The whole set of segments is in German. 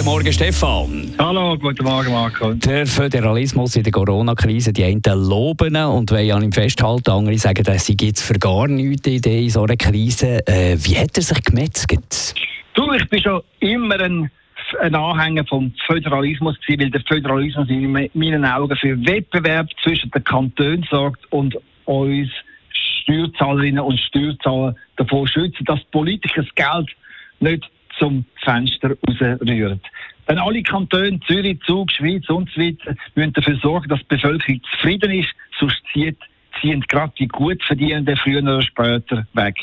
Guten Morgen, Stefan. Hallo, guten Morgen, Marco. Der Föderalismus in der Corona-Krise, die einen loben und wollen an ihm festhalten, andere sagen, dass sie jetzt für gar nichts Idee in so einer Krise. Äh, wie hat er sich gemetzelt? Du, ich bin schon immer ein, ein Anhänger vom Föderalismus gewesen, weil der Föderalismus in meinen Augen für Wettbewerb zwischen den Kantonen sorgt und uns Steuerzahlerinnen und Steuerzahler davor schützt, dass Politiker das Geld nicht zum Fenster rausrühren. Denn alle Kantone, Zürich, Zug, Schweiz und so weiter, müssen dafür sorgen, dass die Bevölkerung zufrieden ist, sonst zieht ziehen gerade die gut verdienenden früher oder später weg.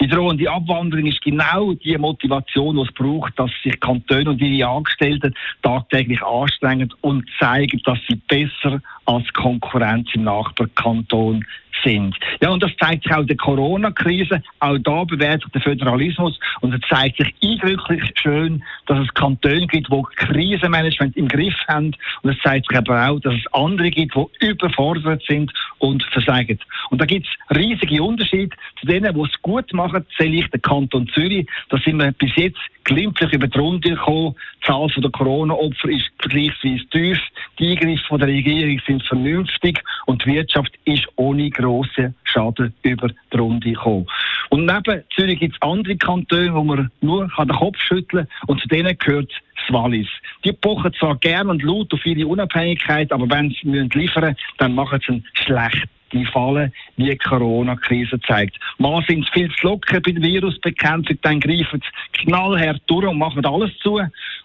Die drohende Abwanderung ist genau die Motivation, die es braucht, dass sich Kantone und ihre Angestellten tagtäglich anstrengen und zeigen, dass sie besser als Konkurrenz im Nachbarkanton sind. Ja, und das zeigt sich auch in der Corona-Krise. Auch da bewährt sich der Föderalismus und es zeigt sich eindrücklich schön, dass es Kantone gibt, die Krisenmanagement im Griff haben. Und es zeigt sich aber auch, dass es andere gibt, die überfordert sind und versagen. Und da gibt es riesige Unterschiede. Zu denen, die es gut machen, zähle ich den Kanton Zürich. Da sind wir bis jetzt glimpflich über die Runde gekommen. Die Zahl der Corona-Opfer ist vergleichsweise tief. Die Eingriffe der Regierung sind vernünftig und die Wirtschaft ist ohne grossen Schaden über die Runde gekommen. Und neben Zürich gibt es andere Kantone, wo man nur den Kopf schütteln kann und zu denen gehört das Wallis. Die pochen zwar gern und laut auf ihre Unabhängigkeit, aber wenn sie liefern müssen, dann machen sie einen schlecht die fallen, wie die Corona-Krise zeigt. Mal sind sie viel zu locker bei der Virusbekämpfung, dann greifen sie knallhart durch und machen alles zu.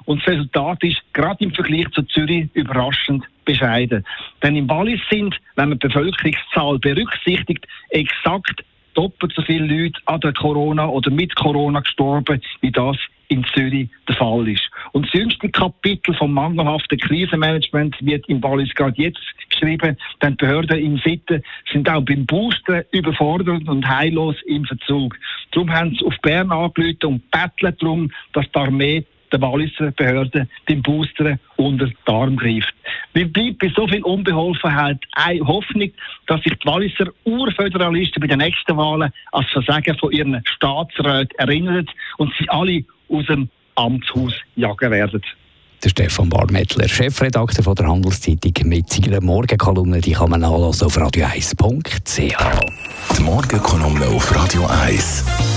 Und das Resultat ist, gerade im Vergleich zu Zürich, überraschend bescheiden. Denn im Wallis sind, wenn man die Bevölkerungszahl berücksichtigt, exakt doppelt so viele Leute an der Corona oder mit Corona gestorben, wie das in Zürich der Fall ist. Und das jüngste Kapitel vom mangelhaften Krisenmanagement wird in Wallis gerade jetzt geschrieben, denn die Behörden in Sitten sind auch beim Boosten überfordert und heillos im Verzug. Darum haben sie auf Bern angelötet und betteln darum, dass die Armee der Walliser Behörden den Booster unter den Arm greift. Wie bleibt bei so viel Unbeholfenheit eine Hoffnung, dass sich die Walliser Urföderalisten bei den nächsten Wahlen als Versagen von ihren Staatsräten erinnern und sie alle aus dem Amtshaus jagen werden. Der Stefan Barmettler, Chefredakteur von der Handelszeitung mit seiner Morgenkolumne, die kann man nachlesen auf radio1.ch. Die Morgenkolumne auf Radio 1.